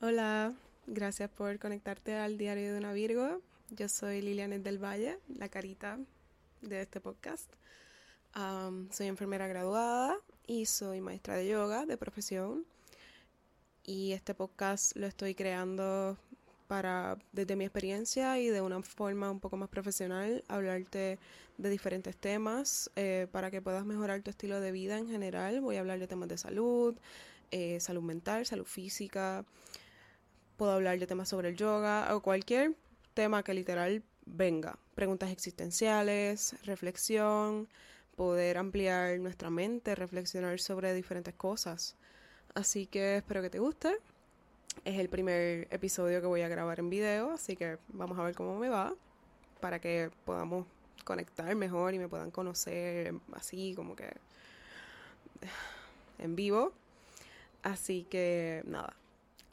Hola, gracias por conectarte al diario de una Virgo. Yo soy Lilianet del Valle, la carita de este podcast. soy enfermera graduada y soy maestra de yoga de profesión. Y este podcast lo estoy creando para, desde mi experiencia y de una forma un poco más profesional, hablarte de diferentes temas eh, para que puedas mejorar tu estilo de vida en general. Voy a hablar de temas de salud, eh, salud mental, salud física, puedo hablar de temas sobre el yoga o cualquier tema que literal venga. Preguntas existenciales, reflexión, poder ampliar nuestra mente, reflexionar sobre diferentes cosas. Así que espero que te guste. Es el primer episodio que voy a grabar en video, así que vamos a ver cómo me va para que podamos conectar mejor y me puedan conocer así como que en vivo. Así que nada,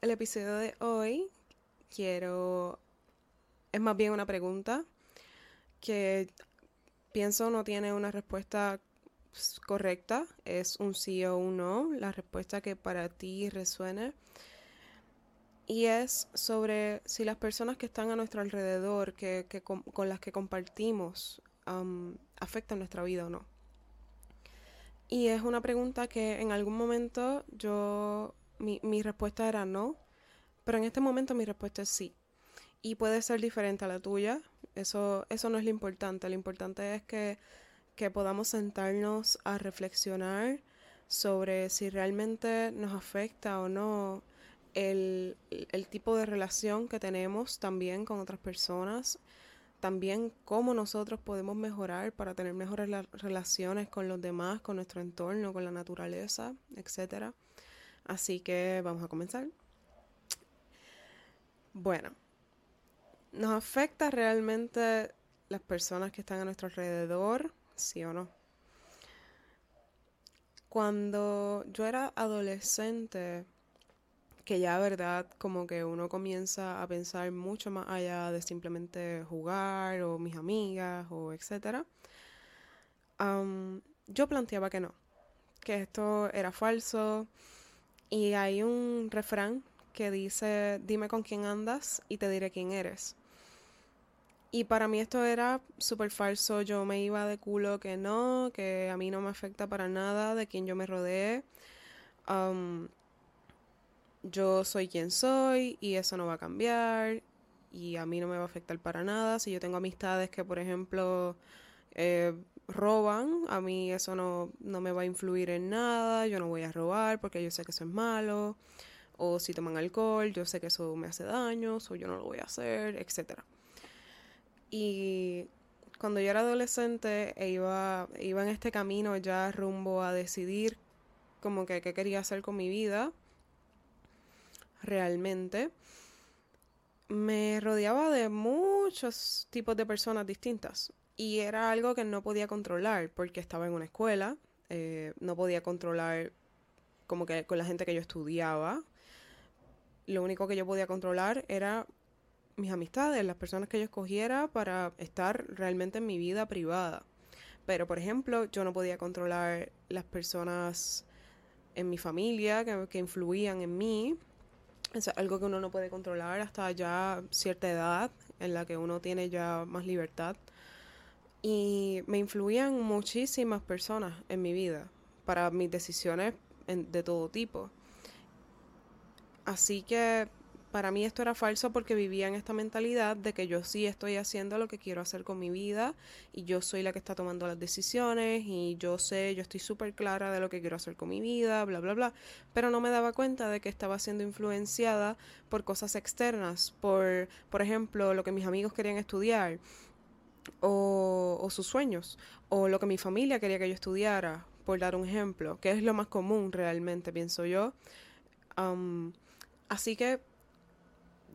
el episodio de hoy quiero... Es más bien una pregunta que pienso no tiene una respuesta correcta, es un sí o un no, la respuesta que para ti resuene. Y es sobre si las personas que están a nuestro alrededor, que, con, las que compartimos, afectan nuestra vida o no. Y es una pregunta que en algún momento yo mi, mi respuesta era no, pero en este momento mi respuesta es sí. Y puede ser diferente a la tuya, eso, eso no es lo importante, lo importante es que, que podamos sentarnos a reflexionar sobre si realmente nos afecta o no el, el, tipo de relación que tenemos también con otras personas, también cómo nosotros podemos mejorar para tener mejores relaciones con los demás, con nuestro entorno, con la naturaleza, etcétera. Así que vamos a comenzar. Bueno, ¿nos afecta realmente las personas que están a nuestro alrededor? ¿Sí o no? Cuando yo era adolescente, que ya, ¿verdad? Como que uno comienza a pensar mucho más allá de simplemente jugar o mis amigas o etcétera. yo planteaba que no, que esto era falso, y hay un refrán que dice, dime con quién andas y te diré quién eres. Y para mí esto era súper falso, yo me iba de culo que no, que a mí no me afecta para nada de quien yo me rodeé. yo soy quien soy y eso no va a cambiar y a mí no me va a afectar para nada. Si yo tengo amistades que, por ejemplo, eh, roban, a mí eso no, no me va a influir en nada, yo no voy a robar porque yo sé que eso es malo, o si toman alcohol, yo sé que eso me hace daño, o yo no lo voy a hacer, etc. Y cuando yo era adolescente e iba, iba en este camino ya rumbo a decidir como que qué quería hacer con mi vida, realmente, me rodeaba de muchos tipos de personas distintas. Y era algo que no podía controlar porque estaba en una escuela, eh, no podía controlar como que con la gente que yo estudiaba. Lo único que yo podía controlar era mis amistades, las personas que yo escogiera para estar realmente en mi vida privada. Pero, por ejemplo, yo no podía controlar las personas en mi familia que, que influían en mí. Es algo que uno no puede controlar hasta ya cierta edad en la que uno tiene ya más libertad. Y me influían muchísimas personas en mi vida para mis decisiones de todo tipo. Así que para mí esto era falso porque vivía en esta mentalidad de que yo sí estoy haciendo lo que quiero hacer con mi vida y yo soy la que está tomando las decisiones y yo sé, yo estoy súper clara de lo que quiero hacer con mi vida, bla, bla, bla. Pero no me daba cuenta de que estaba siendo influenciada por cosas externas, por, por ejemplo, lo que mis amigos querían estudiar o, sus sueños, o lo que mi familia quería que yo estudiara, por dar un ejemplo, que es lo más común realmente, pienso yo. así que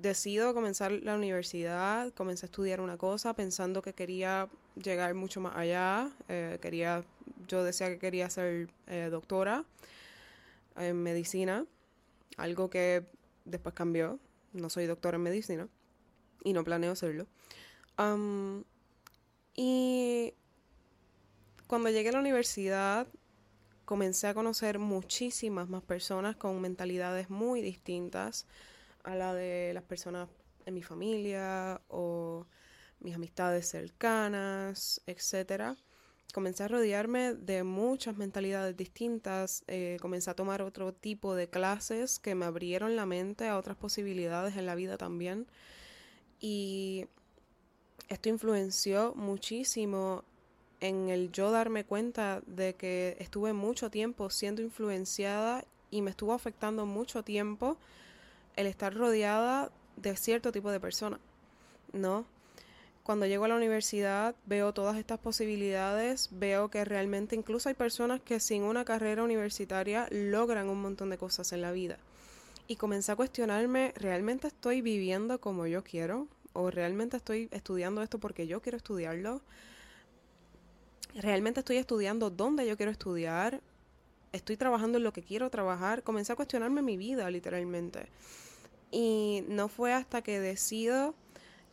decido comenzar la universidad, comencé a estudiar una cosa pensando que quería llegar mucho más allá, eh, quería, yo decía que quería ser eh, doctora en medicina, algo que después cambió, no soy doctora en medicina y no planeo serlo. Y cuando llegué a la universidad, comencé a conocer muchísimas más personas con mentalidades muy distintas, a la de las personas en mi familia o mis amistades cercanas, etcétera. Comencé a rodearme de muchas mentalidades distintas, eh, comencé a tomar otro tipo de clases que me abrieron la mente a otras posibilidades en la vida también. Y esto influenció muchísimo en el yo darme cuenta de que estuve mucho tiempo siendo influenciada y me estuvo afectando mucho tiempo el estar rodeada de cierto tipo de personas, ¿no? Cuando llego a la universidad veo todas estas posibilidades, veo que realmente incluso hay personas que sin una carrera universitaria logran un montón de cosas en la vida. Y comencé a cuestionarme, ¿realmente estoy viviendo como yo quiero? ¿O realmente estoy estudiando esto porque yo quiero estudiarlo? ¿Realmente estoy estudiando dónde yo quiero estudiar? ¿Estoy trabajando en lo que quiero trabajar? Comencé a cuestionarme mi vida, literalmente. Y no fue hasta que decido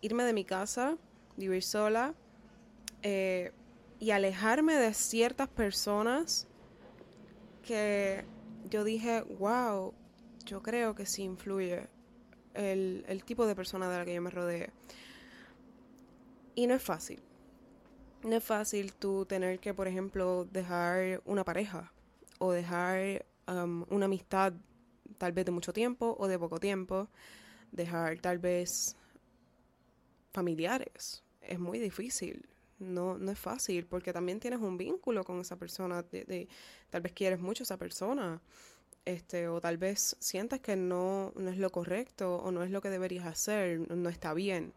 irme de mi casa, vivir sola eh, y alejarme de ciertas personas que yo dije, wow, yo creo que sí influye el, el tipo de persona de la que yo me rodeé. Y no es fácil. No es fácil tú tener que, por ejemplo, dejar una pareja o dejar um, una amistad tal vez de mucho tiempo o de poco tiempo, dejar tal vez familiares. Es muy difícil, no, no es fácil, porque también tienes un vínculo con esa persona, de, tal vez quieres mucho a esa persona, este, o tal vez sientas que no, no es lo correcto o no es lo que deberías hacer, no está bien.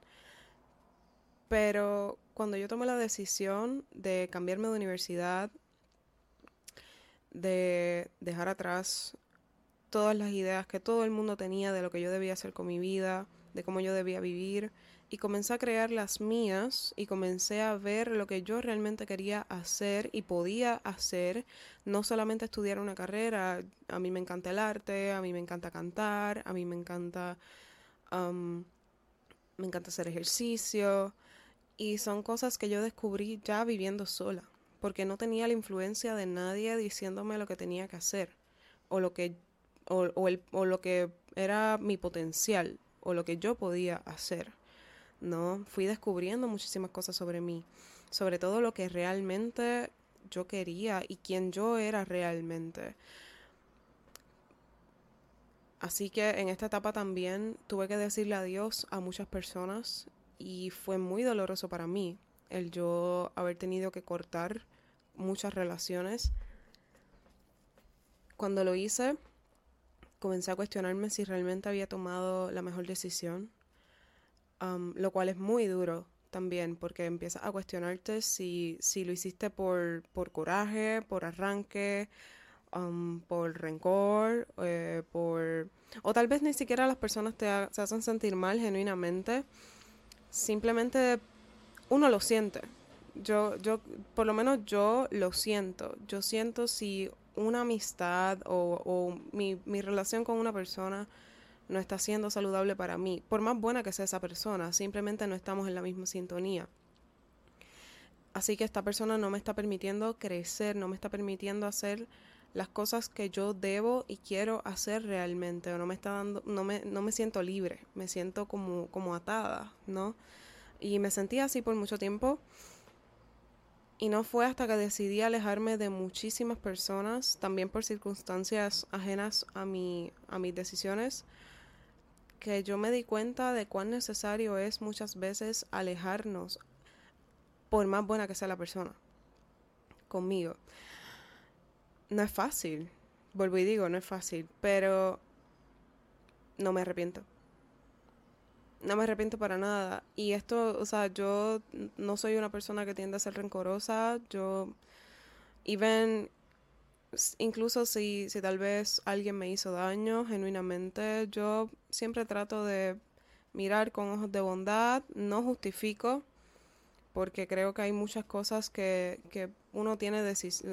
Pero cuando yo tomé la decisión de cambiarme de universidad, de dejar atrás todas las ideas que todo el mundo tenía de lo que yo debía hacer con mi vida, de cómo yo debía vivir, y comencé a crear las mías y comencé a ver lo que yo realmente quería hacer y podía hacer, no solamente estudiar una carrera, a mí me encanta el arte, a mí me encanta cantar, a mí me encanta, me encanta hacer ejercicio, y son cosas que yo descubrí ya viviendo sola, porque no tenía la influencia de nadie diciéndome lo que tenía que hacer, o lo que o, o lo que era mi potencial o lo que yo podía hacer. ¿No? Fui descubriendo muchísimas cosas sobre mí, sobre todo lo que realmente yo quería y quién yo era realmente. Así que en esta etapa también tuve que decirle adiós a muchas personas y fue muy doloroso para mí el yo haber tenido que cortar muchas relaciones. Cuando lo hice, comencé a cuestionarme si realmente había tomado la mejor decisión, lo cual es muy duro también, porque empiezas a cuestionarte si, si lo hiciste por, por coraje, por arranque, por rencor, eh, por... O tal vez ni siquiera las personas te, se hacen sentir mal genuinamente, simplemente uno lo siente. Yo, yo, por lo menos yo lo siento. Yo siento si una amistad o, mi, mi, relación con una persona no está siendo saludable para mí, por más buena que sea esa persona, simplemente no estamos en la misma sintonía. Así que esta persona no me está permitiendo crecer, no me está permitiendo hacer las cosas que yo debo y quiero hacer realmente, o no me está dando, no me, no me siento libre, me siento como, como atada, ¿no? Y me sentí así por mucho tiempo y no fue hasta que decidí alejarme de muchísimas personas, también por circunstancias ajenas a, mi, a mis decisiones, que yo me di cuenta de cuán necesario es muchas veces alejarnos, por más buena que sea la persona, conmigo. No es fácil, vuelvo y digo, no es fácil, pero no me arrepiento no me arrepiento para nada. Y esto, o sea, yo no soy una persona que tiende a ser rencorosa. Yo, even, incluso si, si tal vez alguien me hizo daño genuinamente, yo siempre trato de mirar con ojos de bondad, no justifico, porque creo que hay muchas cosas que, que uno tiene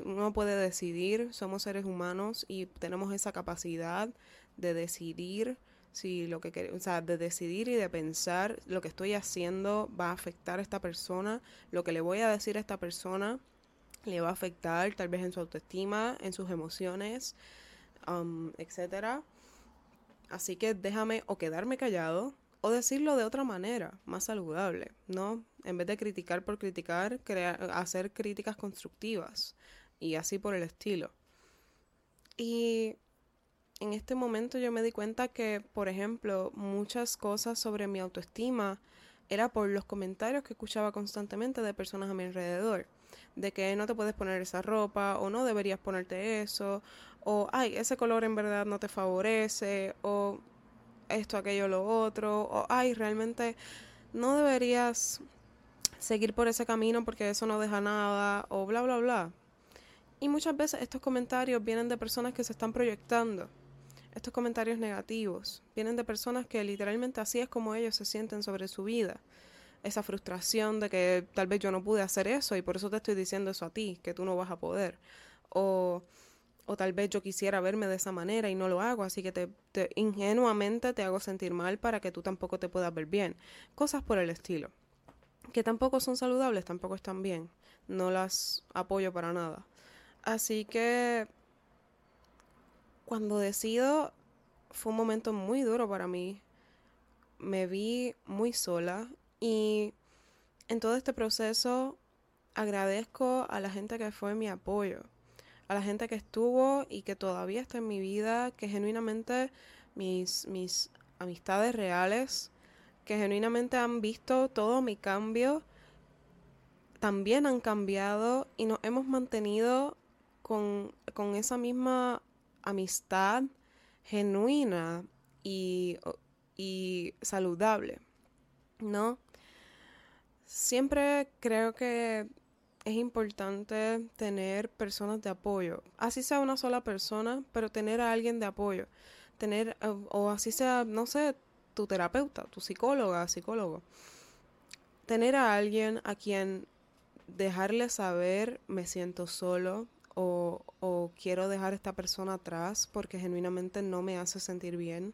uno puede decidir, somos seres humanos y tenemos esa capacidad de decidir si lo que o sea, de decidir y de pensar lo que estoy haciendo va a afectar a esta persona, lo que le voy a decir a esta persona le va a afectar tal vez en su autoestima, en sus emociones, um, etcétera. Así que déjame o quedarme callado o decirlo de otra manera, más saludable, ¿no? En vez de criticar por criticar, crear, hacer críticas constructivas y así por el estilo. Y en este momento yo me di cuenta que, por ejemplo, muchas cosas sobre mi autoestima era por los comentarios que escuchaba constantemente de personas a mi alrededor. De que no te puedes poner esa ropa, o no deberías ponerte eso, o ay, ese color en verdad no te favorece, o esto, aquello, lo otro, o ay, realmente no deberías seguir por ese camino porque eso no deja nada, o bla, bla, bla. Y muchas veces estos comentarios vienen de personas que se están proyectando. Estos comentarios negativos vienen de personas que literalmente así es como ellos se sienten sobre su vida. Esa frustración de que tal vez yo no pude hacer eso y por eso te estoy diciendo eso a ti, que tú no vas a poder. O, o tal vez yo quisiera verme de esa manera y no lo hago, así que te, te ingenuamente te hago sentir mal para que tú tampoco te puedas ver bien. Cosas por el estilo. Que tampoco son saludables, tampoco están bien. No las apoyo para nada. Así que cuando decido fue un momento muy duro para mí. Me vi muy sola y en todo este proceso agradezco a la gente que fue mi apoyo, a la gente que estuvo y que todavía está en mi vida, que genuinamente mis, mis amistades reales, que genuinamente han visto todo mi cambio, también han cambiado y nos hemos mantenido con, esa misma amistad genuina y, y saludable, ¿no? Siempre creo que es importante tener personas de apoyo, así sea una sola persona, pero tener a alguien de apoyo, tener, o así sea, no sé, tu terapeuta, tu psicóloga, psicólogo, tener a alguien a quien dejarle saber me siento solo, o, quiero dejar a esta persona atrás porque genuinamente no me hace sentir bien,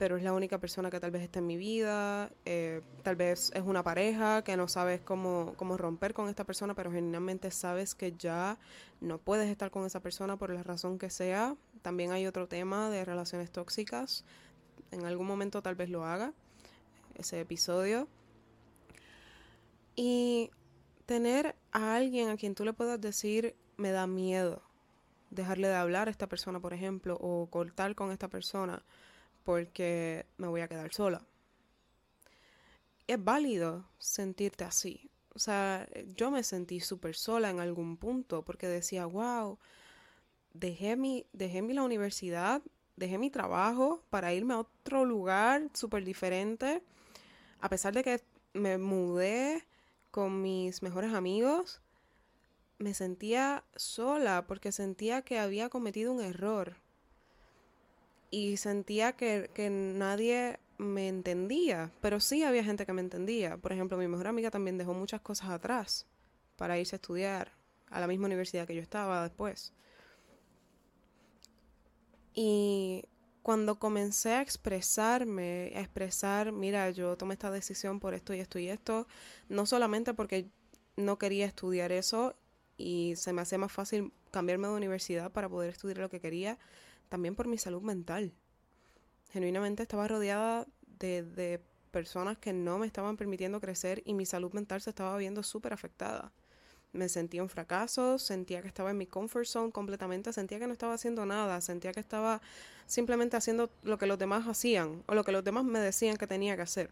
pero es la única persona que tal vez está en mi vida, eh, tal vez es una pareja que no sabes cómo, cómo romper con esta persona, pero genuinamente sabes que ya no puedes estar con esa persona por la razón que sea. También hay otro tema de relaciones tóxicas, en algún momento tal vez lo haga, ese episodio. Y tener a alguien a quien tú le puedas decir, me da miedo dejarle de hablar a esta persona, por ejemplo, o cortar con esta persona porque me voy a quedar sola. Es válido sentirte así. O sea, yo me sentí súper sola en algún punto porque decía, wow, dejé mi, dejé mi la universidad, dejé mi trabajo para irme a otro lugar súper diferente. A pesar de que me mudé con mis mejores amigos, me sentía sola porque sentía que había cometido un error y sentía que, nadie me entendía, pero sí había gente que me entendía. Por ejemplo, mi mejor amiga también dejó muchas cosas atrás para irse a estudiar a la misma universidad que yo estaba después. Y cuando comencé a expresarme, a expresar, mira, yo tomé esta decisión por esto y esto y esto, no solamente porque no quería estudiar eso y se me hacía más fácil cambiarme de universidad para poder estudiar lo que quería, también por mi salud mental. Genuinamente estaba rodeada de, de personas que no me estaban permitiendo crecer y mi salud mental se estaba viendo súper afectada. Me sentía un fracaso, sentía que estaba en mi comfort zone completamente, sentía que no estaba haciendo nada, sentía que estaba simplemente haciendo lo que los demás hacían o lo que los demás me decían que tenía que hacer.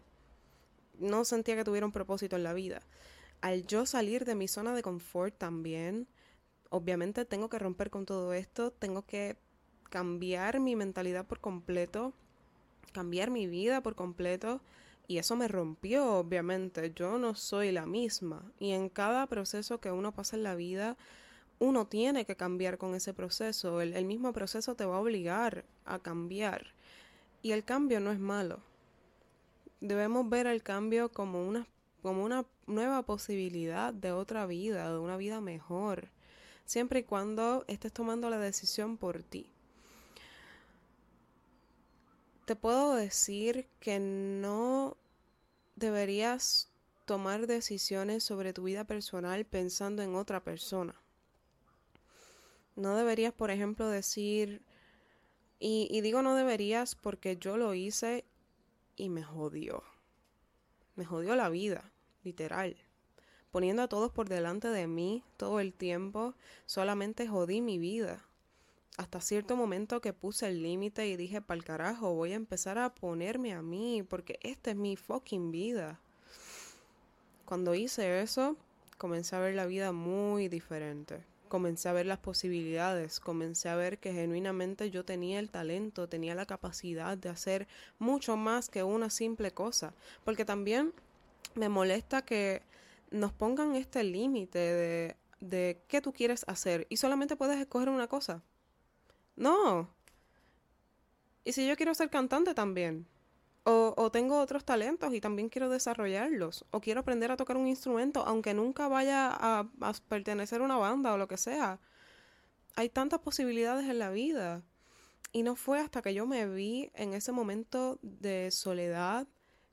No sentía que tuviera un propósito en la vida al yo salir de mi zona de confort también, obviamente tengo que romper con todo esto, tengo que cambiar mi mentalidad por completo, cambiar mi vida por completo. Y eso me rompió, obviamente. Yo no soy la misma. Y en cada proceso que uno pasa en la vida, uno tiene que cambiar con ese proceso. El, mismo proceso te va a obligar a cambiar. Y el cambio no es malo. Debemos ver el cambio como una como una nueva posibilidad de otra vida, de una vida mejor, siempre y cuando estés tomando la decisión por ti. Te puedo decir que no deberías tomar decisiones sobre tu vida personal pensando en otra persona. No deberías, por ejemplo, decir, Y, digo no deberías porque yo lo hice y me jodió. Me jodió la vida, literal. Poniendo a todos por delante de mí todo el tiempo, solamente jodí mi vida. Hasta cierto momento que puse el límite y dije, pa'l carajo, voy a empezar a ponerme a mí, porque esta es mi fucking vida. Cuando hice eso, comencé a ver la vida muy diferente comencé a ver las posibilidades, comencé a ver que genuinamente yo tenía el talento, tenía la capacidad de hacer mucho más que una simple cosa, porque también me molesta que nos pongan este límite de, de qué tú quieres hacer y solamente puedes escoger una cosa. No. Y si yo quiero ser cantante también, o, tengo otros talentos y también quiero desarrollarlos. O quiero aprender a tocar un instrumento, aunque nunca vaya a, pertenecer a una banda o lo que sea. Hay tantas posibilidades en la vida. Y no fue hasta que yo me vi en ese momento de soledad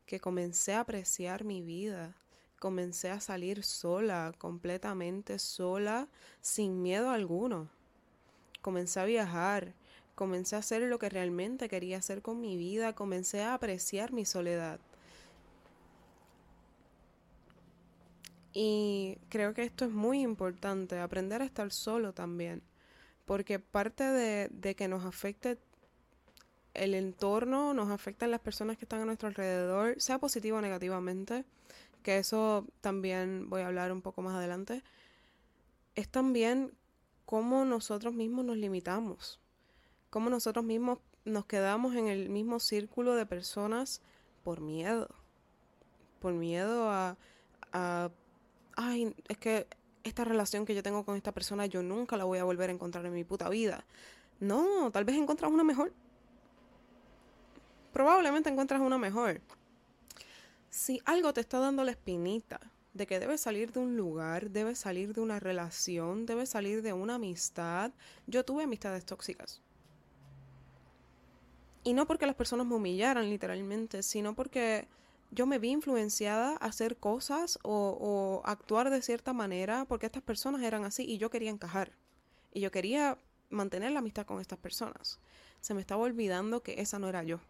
que comencé a apreciar mi vida. Comencé a salir sola, completamente sola, sin miedo alguno. Comencé a viajar Comencé a hacer lo que realmente quería hacer con mi vida, comencé a apreciar mi soledad. Y creo que esto es muy importante, aprender a estar solo también, porque parte de, que nos afecte el entorno, nos afectan las personas que están a nuestro alrededor, sea positivo o negativamente, que eso también voy a hablar un poco más adelante, es también cómo nosotros mismos nos limitamos cómo nosotros mismos nos quedamos en el mismo círculo de personas por miedo. Por miedo a, a, ay, es que esta relación que yo tengo con esta persona yo nunca la voy a volver a encontrar en mi puta vida. No, tal vez encuentras una mejor. Probablemente encuentras una mejor. Si algo te está dando la espinita de que debes salir de un lugar, debes salir de una relación, debes salir de una amistad. Yo tuve amistades tóxicas. Y no porque las personas me humillaran literalmente, sino porque yo me vi influenciada a hacer cosas o, actuar de cierta manera porque estas personas eran así y yo quería encajar. Y yo quería mantener la amistad con estas personas. Se me estaba olvidando que esa no era yo.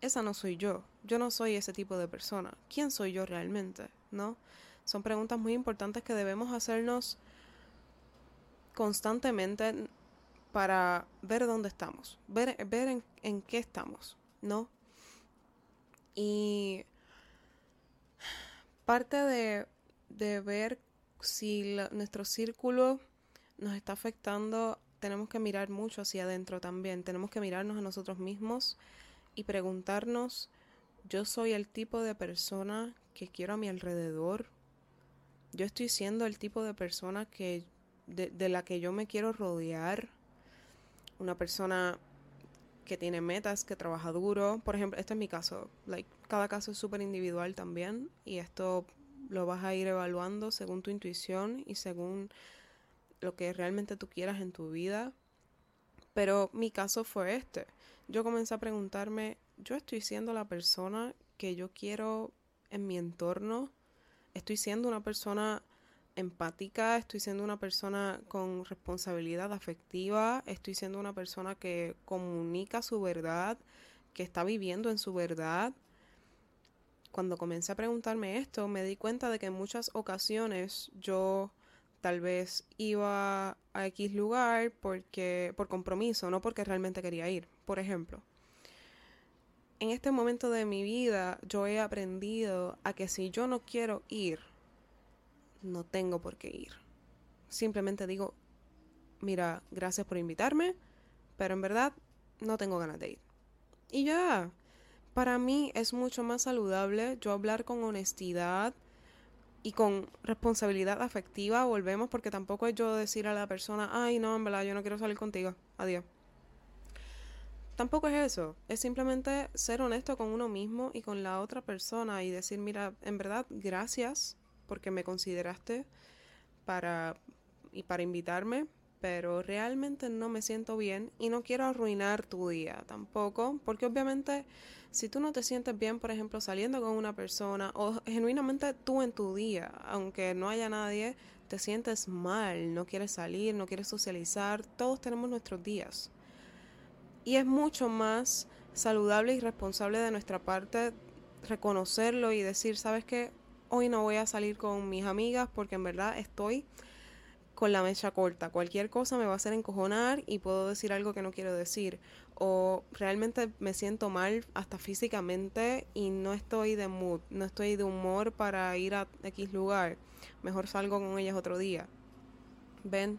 Esa no soy yo. Yo no soy ese tipo de persona. ¿Quién soy yo realmente? ¿No? Son preguntas muy importantes que debemos hacernos constantemente para ver dónde estamos, ver, ver en, qué estamos, ¿no? Y parte de, ver si nuestro círculo nos está afectando, tenemos que mirar mucho hacia adentro también, tenemos que mirarnos a nosotros mismos y preguntarnos, yo soy el tipo de persona que quiero a mi alrededor, yo estoy siendo el tipo de persona que de, de la que yo me quiero rodear, una persona que tiene metas, que trabaja duro. Por ejemplo, este es mi caso. Like, cada caso es súper individual también y esto lo vas a ir evaluando según tu intuición y según lo que realmente tú quieras en tu vida. Pero mi caso fue este. Yo comencé a preguntarme, ¿yo estoy siendo la persona que yo quiero en mi entorno? ¿Estoy siendo una persona empática, estoy siendo una persona con responsabilidad afectiva, estoy siendo una persona que comunica su verdad, que está viviendo en su verdad. Cuando comencé a preguntarme esto, me di cuenta de que en muchas ocasiones yo tal vez iba a X lugar porque por compromiso, no porque realmente quería ir. Por ejemplo, en este momento de mi vida yo he aprendido a que si yo no quiero ir, no tengo por qué ir. Simplemente digo, mira, gracias por invitarme, pero en verdad no tengo ganas de ir. Y ya, para mí es mucho más saludable yo hablar con honestidad y con responsabilidad afectiva, volvemos, porque tampoco es yo decir a la persona, ay, no, en verdad, yo no quiero salir contigo, adiós. Tampoco es eso, es simplemente ser honesto con uno mismo y con la otra persona y decir, mira, en verdad, gracias porque me consideraste para y para invitarme, pero realmente no me siento bien y no quiero arruinar tu día tampoco, porque obviamente si tú no te sientes bien, por ejemplo, saliendo con una persona o genuinamente tú en tu día, aunque no haya nadie, te sientes mal, no quieres salir, no quieres socializar, todos tenemos nuestros días. Y es mucho más saludable y responsable de nuestra parte reconocerlo y decir, ¿sabes qué? Hoy no voy a salir con mis amigas porque en verdad estoy con la mecha corta. Cualquier cosa me va a hacer encojonar y puedo decir algo que no quiero decir. O realmente me siento mal hasta físicamente y no estoy de mood, no estoy de humor para ir a X lugar. Mejor salgo con ellas otro día. ¿Ven?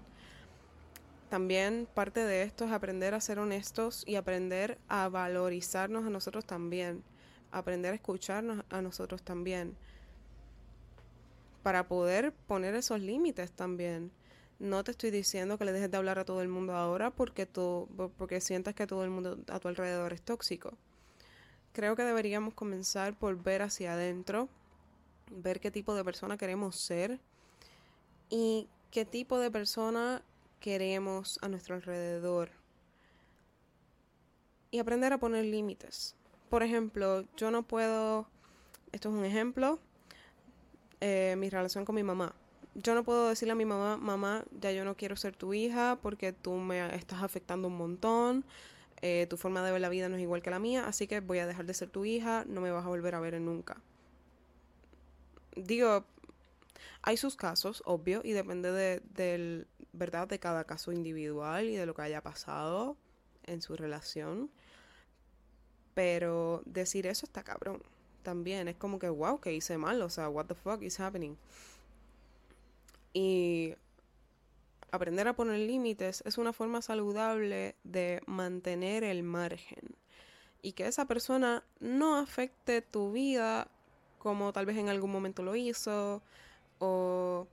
También parte de esto es aprender a ser honestos y aprender a valorizarnos a nosotros también. Aprender a escucharnos a nosotros también. Para poder poner esos límites también no te estoy diciendo que le dejes de hablar a todo el mundo ahora porque, tú, porque sientas que todo el mundo a tu alrededor es tóxico. Creo que deberíamos comenzar por ver hacia adentro, ver qué tipo de persona queremos ser y qué tipo de persona queremos a nuestro alrededor. Y aprender a poner límites. Por ejemplo, yo no puedo, esto es un ejemplo, eh, mi relación con mi mamá yo no puedo decirle a mi mamá, mamá, ya yo no quiero ser tu hija porque tú me estás afectando un montón, eh, tu forma de ver la vida no es igual que la mía, así que voy a dejar de ser tu hija, no me vas a volver a ver nunca. Digo, hay sus casos, obvio, y depende de, del, ¿verdad? de cada caso individual y de lo que haya pasado en su relación. Pero decir eso está cabrón. También es como que, wow, que hice mal, o sea, what the fuck is happening. Y aprender a poner límites es una forma saludable de mantener el margen y que esa persona no afecte tu vida como tal vez en algún momento lo hizo o,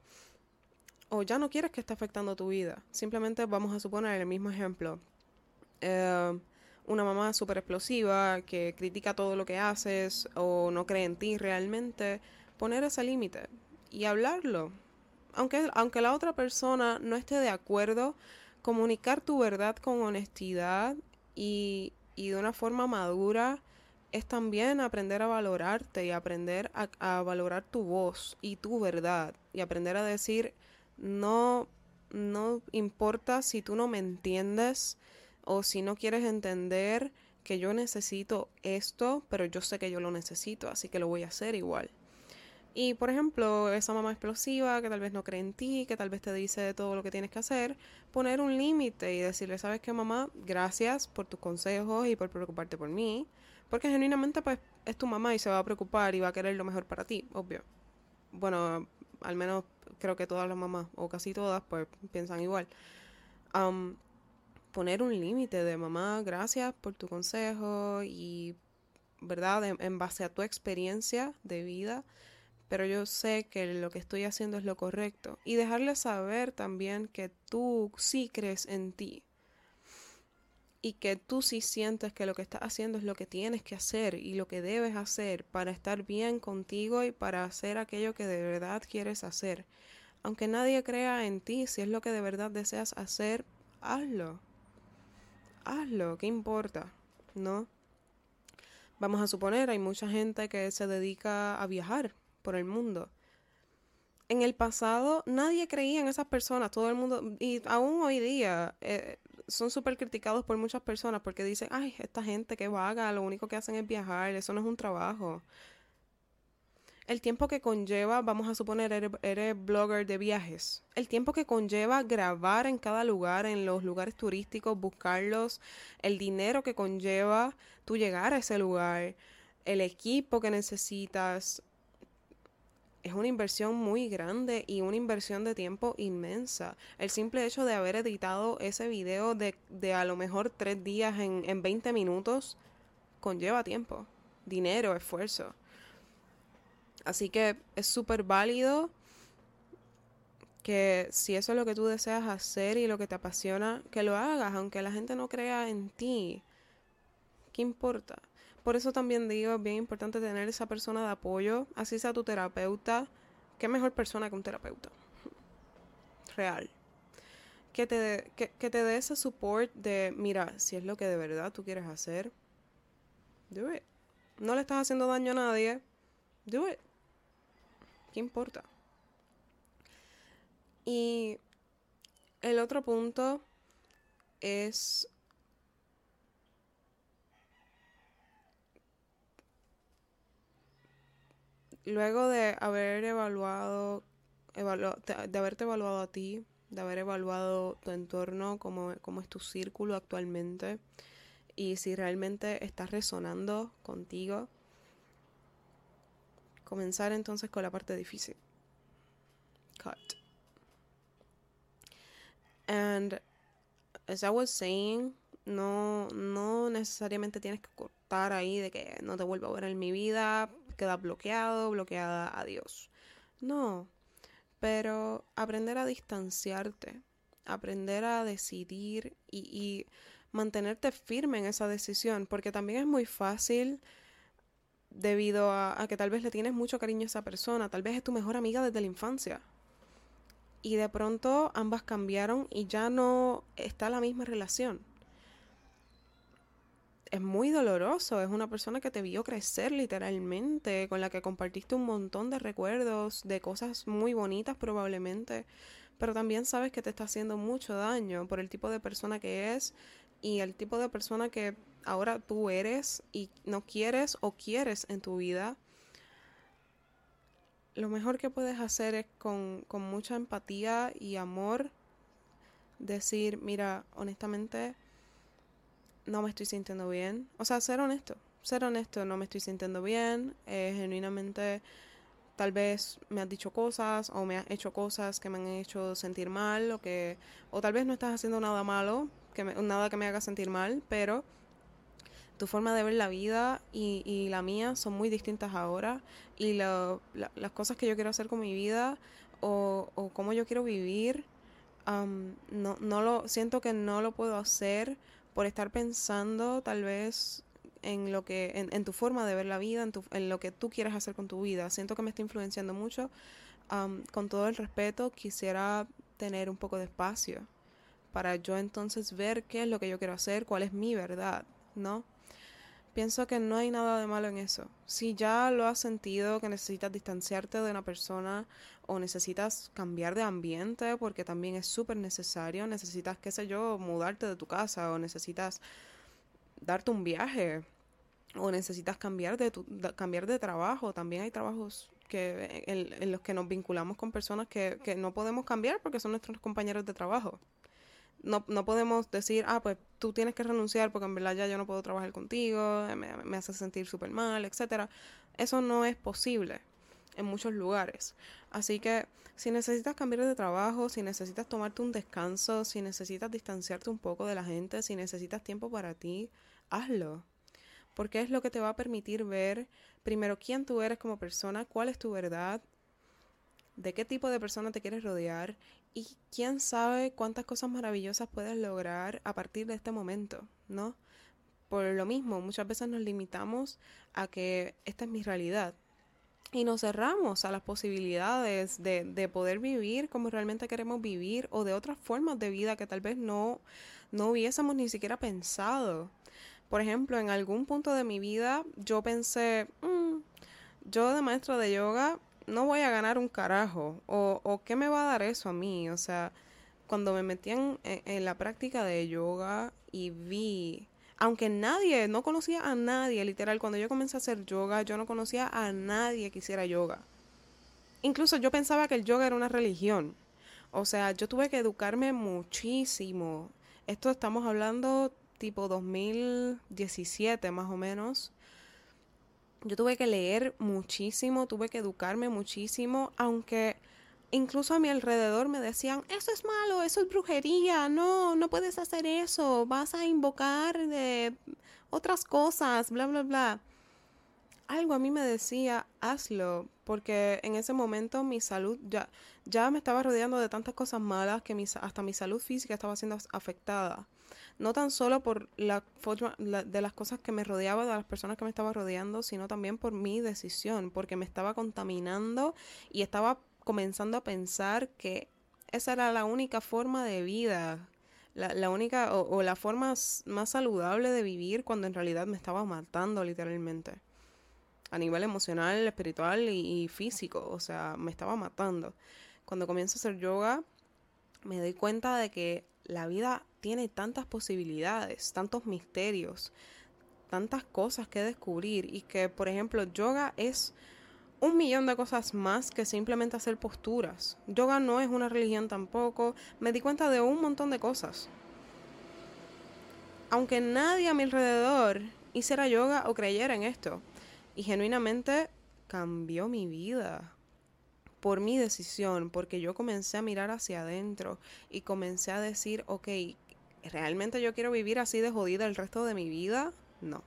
o ya no quieres que esté afectando tu vida. Simplemente vamos a suponer el mismo ejemplo. Eh, una mamá súper explosiva que critica todo lo que haces o no cree en ti realmente, poner ese límite y hablarlo aunque, aunque la otra persona no esté de acuerdo, comunicar tu verdad con honestidad y, y de una forma madura es también aprender a valorarte y aprender a, valorar tu voz y tu verdad y aprender a decir no no importa si tú no me entiendes o si no quieres entender que yo necesito esto, pero yo sé que yo lo necesito, así que lo voy a hacer igual. Y por ejemplo, esa mamá explosiva que tal vez no cree en ti, que tal vez te dice todo lo que tienes que hacer, poner un límite y decirle, ¿sabes qué mamá? Gracias por tus consejos y por preocuparte por mí. Porque genuinamente pues es tu mamá y se va a preocupar y va a querer lo mejor para ti, obvio. Bueno, al menos creo que todas las mamás, o casi todas, pues piensan igual. poner un límite de mamá, gracias por tu consejo y, ¿verdad? en base a tu experiencia de vida pero yo sé que lo que estoy haciendo es lo correcto. Y dejarle saber también que tú sí crees en ti. Y que tú sí sientes que lo que estás haciendo es lo que tienes que hacer y lo que debes hacer para estar bien contigo y para hacer aquello que de verdad quieres hacer. Aunque nadie crea en ti, si es lo que de verdad deseas hacer, hazlo. Hazlo, ¿qué importa? ¿No? Vamos a suponer, hay mucha gente que se dedica a viajar por el mundo. En el pasado nadie creía en esas personas, todo el mundo, y aún hoy día eh, son súper criticados por muchas personas porque dicen, ay, esta gente que vaga, lo único que hacen es viajar, eso no es un trabajo. El tiempo que conlleva, vamos a suponer, eres, blogger de viajes. El tiempo que conlleva grabar en cada lugar, en los lugares turísticos, buscarlos, el dinero que conlleva tú llegar a ese lugar, el equipo que necesitas, es una inversión muy grande y una inversión de tiempo inmensa. El simple hecho de haber editado ese video de, de a lo mejor tres días en, en 20 minutos conlleva tiempo, dinero, esfuerzo. Así que es súper válido que si eso es lo que tú deseas hacer y lo que te apasiona, que lo hagas, aunque la gente no crea en ti. ¿Qué importa? Por eso también digo, es bien importante tener esa persona de apoyo, así sea tu terapeuta. ¿Qué mejor persona que un terapeuta? Real. Que te, que, que te dé ese support de, mira, si es lo que de verdad tú quieres hacer, do it. No le estás haciendo daño a nadie, do it. ¿Qué importa? Y el otro punto es luego de haber evaluado, de, haberte evaluado a ti, de haber evaluado tu entorno, cómo, cómo es tu círculo actualmente y si realmente estás resonando contigo, comenzar entonces con la parte difícil. Cut. And as I was saying, no, no necesariamente tienes que cortar ahí de que no te vuelvo a ver en mi vida, queda bloqueado, bloqueada, adiós. No, pero aprender a distanciarte, aprender a decidir y, y mantenerte firme en esa decisión, porque también es muy fácil debido a, a, que tal vez le tienes mucho cariño a esa persona, tal vez es tu mejor amiga desde la infancia. Y de pronto ambas cambiaron y ya no está la misma relación es muy doloroso. Es una persona que te vio crecer literalmente, con la que compartiste un montón de recuerdos, de cosas muy bonitas probablemente, pero también sabes que te está haciendo mucho daño por el tipo de persona que es y el tipo de persona que ahora tú eres y no quieres o quieres en tu vida. Lo mejor que puedes hacer es con, con mucha empatía y amor decir, mira, honestamente, no me estoy sintiendo bien. O sea, ser honesto, ser honesto, no me estoy sintiendo bien, eh, genuinamente tal vez me has dicho cosas o me has hecho cosas que me han hecho sentir mal o que o tal vez no estás haciendo nada malo, que nada que me haga sentir mal, pero tu forma de ver la vida y, la mía son muy distintas ahora y las cosas que yo quiero hacer con mi vida o, o cómo yo quiero vivir, no, no lo siento que no lo puedo hacer por estar pensando tal vez en lo que en, tu forma de ver la vida, en, tu, en, lo que tú quieres hacer con tu vida. Siento que me está influenciando mucho. con todo el respeto, quisiera tener un poco de espacio para yo entonces ver qué es lo que yo quiero hacer, cuál es mi verdad, ¿no? Pienso que no hay nada de malo en eso. Si ya lo has sentido que necesitas distanciarte de una persona o necesitas cambiar de ambiente porque también es súper necesario, necesitas, qué sé yo, mudarte de tu casa o necesitas darte un viaje o necesitas cambiar de, tu, cambiar de trabajo. También hay trabajos que, en, los que nos vinculamos con personas que, que no podemos cambiar porque son nuestros compañeros de trabajo no, no podemos decir, ah, pues tú tienes que renunciar porque en verdad ya yo no puedo trabajar contigo, me, me hace sentir súper mal, etcétera. Eso no es posible en muchos lugares. Así que si necesitas cambiar de trabajo, si necesitas tomarte un descanso, si necesitas distanciarte un poco de la gente, si necesitas tiempo para ti, hazlo. Porque es lo que te va a permitir ver primero quién tú eres como persona, cuál es tu verdad, de qué tipo de persona te quieres rodear y quién sabe cuántas cosas maravillosas puedes lograr a partir de este momento, ¿no? Por lo mismo, muchas veces nos limitamos a que esta es mi realidad y nos cerramos a las posibilidades de, de poder vivir como realmente queremos vivir o de otras formas de vida que tal vez no, no hubiésemos ni siquiera pensado. Por ejemplo, en algún punto de mi vida yo pensé, mm, yo de maestro de yoga no voy a ganar un carajo. O, o qué me va a dar eso a mí. O sea, cuando me metí en, en, la práctica de yoga y vi, aunque nadie, no conocía a nadie, literal, cuando yo comencé a hacer yoga, yo no conocía a nadie que hiciera yoga. Incluso yo pensaba que el yoga era una religión. O sea, yo tuve que educarme muchísimo. Esto estamos hablando tipo 2017 más o menos yo tuve que leer muchísimo, tuve que educarme muchísimo, aunque incluso a mi alrededor me decían, eso es malo, eso es brujería, no, no puedes hacer eso, vas a invocar de otras cosas, bla, bla, bla. Algo a mí me decía, hazlo, porque en ese momento mi salud ya, ya me estaba rodeando de tantas cosas malas que hasta mi salud física estaba siendo afectada no tan solo por la forma de las cosas que me rodeaba, de las personas que me estaba rodeando, sino también por mi decisión, porque me estaba contaminando y estaba comenzando a pensar que esa era la única forma de vida, la, única o, la forma más saludable de vivir cuando en realidad me estaba matando literalmente. A nivel emocional, espiritual y, y físico, o sea, me estaba matando. Cuando comienzo a hacer yoga, me doy cuenta de que la vida tiene tantas posibilidades, tantos misterios, tantas cosas que descubrir y que, por ejemplo, yoga es un millón de cosas más que simplemente hacer posturas. Yoga no es una religión tampoco. Me di cuenta de un montón de cosas. Aunque nadie a mi alrededor hiciera yoga o creyera en esto. Y genuinamente cambió mi vida. Por mi decisión, porque yo comencé a mirar hacia adentro y comencé a decir, ok, ¿realmente yo quiero vivir así de jodida el resto de mi vida? No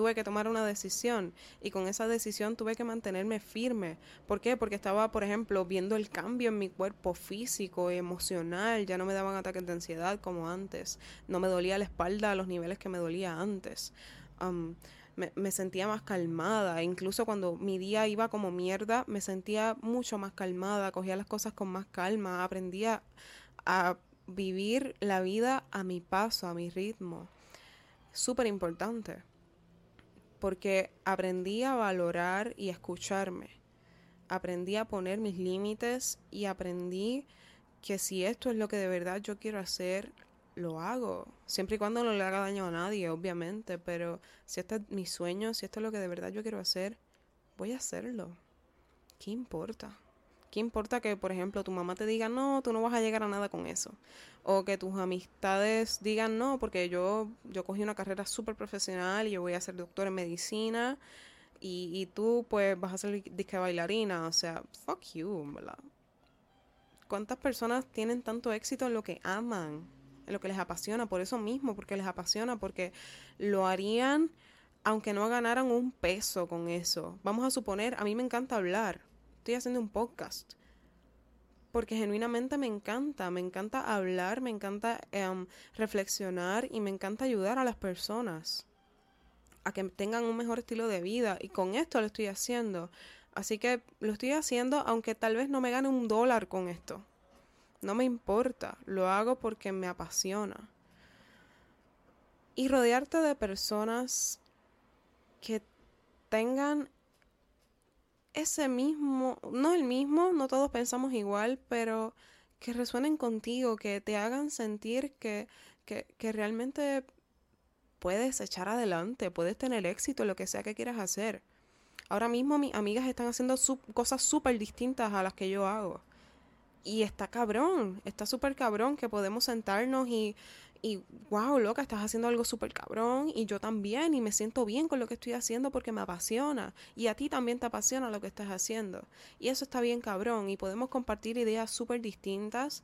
tuve que tomar una decisión y con esa decisión tuve que mantenerme firme. ¿Por qué? Porque estaba, por ejemplo, viendo el cambio en mi cuerpo físico, emocional, ya no me daban ataques de ansiedad como antes, no me dolía la espalda a los niveles que me dolía antes. me, me, sentía más calmada, incluso cuando mi día iba como mierda, me sentía mucho más calmada, cogía las cosas con más calma, aprendía a vivir la vida a mi paso, a mi ritmo. Súper importante porque aprendí a valorar y a escucharme. Aprendí a poner mis límites y aprendí que si esto es lo que de verdad yo quiero hacer, lo hago. Siempre y cuando no le haga daño a nadie, obviamente, pero si este es mi sueño, si esto es lo que de verdad yo quiero hacer, voy a hacerlo. ¿Qué importa? ¿Qué importa que, por ejemplo, tu mamá te diga, no, tú no vas a llegar a nada con eso? O que tus amistades digan, no, porque yo, yo cogí una carrera súper profesional y yo voy a ser doctor en medicina y, y tú pues vas a ser disque bailarina. O sea, fuck you, ¿verdad? ¿Cuántas personas tienen tanto éxito en lo que aman? En lo que les apasiona, por eso mismo, porque les apasiona, porque lo harían aunque no ganaran un peso con eso. Vamos a suponer, a mí me encanta hablar estoy haciendo un podcast. Porque genuinamente me encanta, me encanta hablar, me encanta em, reflexionar y me encanta ayudar a las personas a que tengan un mejor estilo de vida. Y con esto lo estoy haciendo. Así que lo estoy haciendo aunque tal vez no me gane un dólar con esto. No me importa, lo hago porque me apasiona. Y rodearte de personas que tengan ese mismo, no el mismo, no todos pensamos igual, pero que resuenen contigo, que te hagan sentir que, que, que realmente puedes echar adelante, puedes tener éxito lo que sea que quieras hacer. Ahora mismo mis amigas están haciendo cosas súper distintas a las que yo hago. Y está cabrón, está súper cabrón que podemos sentarnos y, y wow, loca, estás haciendo algo súper cabrón y yo también y me siento bien con lo que estoy haciendo porque me apasiona y a ti también te apasiona lo que estás haciendo y eso está bien cabrón y podemos compartir ideas súper distintas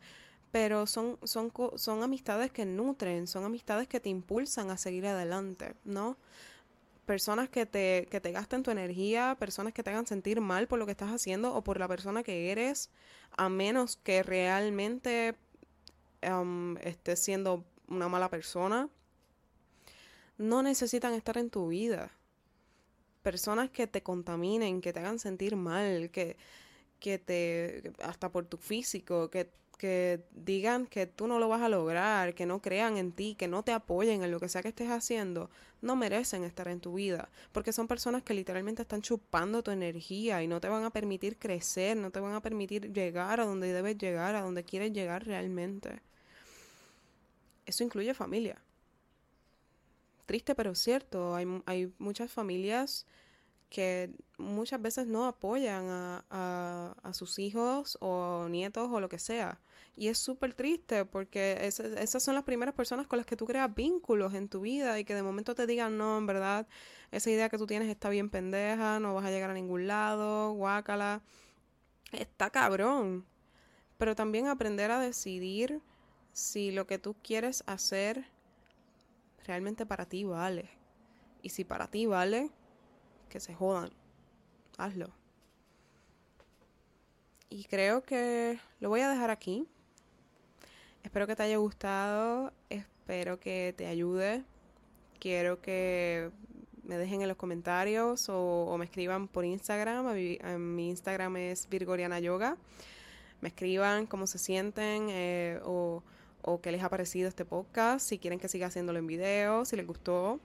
pero son, son, son amistades que nutren, son amistades que te impulsan a seguir adelante, ¿no? Personas que te, que te gasten tu energía, personas que te hagan sentir mal por lo que estás haciendo o por la persona que eres, a menos que realmente um, estés siendo una mala persona, no necesitan estar en tu vida. Personas que te contaminen, que te hagan sentir mal, que, que te, hasta por tu físico, que, que digan que tú no lo vas a lograr, que no crean en ti, que no te apoyen en lo que sea que estés haciendo, no merecen estar en tu vida, porque son personas que literalmente están chupando tu energía y no te van a permitir crecer, no te van a permitir llegar a donde debes llegar, a donde quieres llegar realmente eso incluye familia. Triste pero cierto, hay, hay muchas familias que muchas veces no apoyan a, a, sus hijos o nietos o lo que sea. Y es súper triste porque esas son las primeras personas con las que tú creas vínculos en tu vida y que de momento te digan, no, en verdad, esa idea que tú tienes está bien pendeja, no vas a llegar a ningún lado, guácala. Está cabrón. Pero también aprender a decidir si lo que tú quieres hacer realmente para ti vale. Y si para ti vale, que se jodan. Hazlo. Y creo que lo voy a dejar aquí. Espero que te haya gustado. Espero que te ayude. Quiero que me dejen en los comentarios o, me escriban por Instagram. mi Instagram es Virgoriana Yoga. Me escriban cómo se sienten eh, o o qué les ha parecido este podcast, si quieren que siga haciéndolo en video, si les gustó.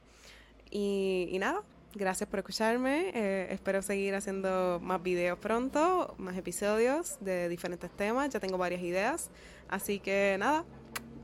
Y, nada, gracias por escucharme. Eh, espero seguir haciendo más videos pronto, más episodios de diferentes temas. Ya tengo varias ideas. Así que nada,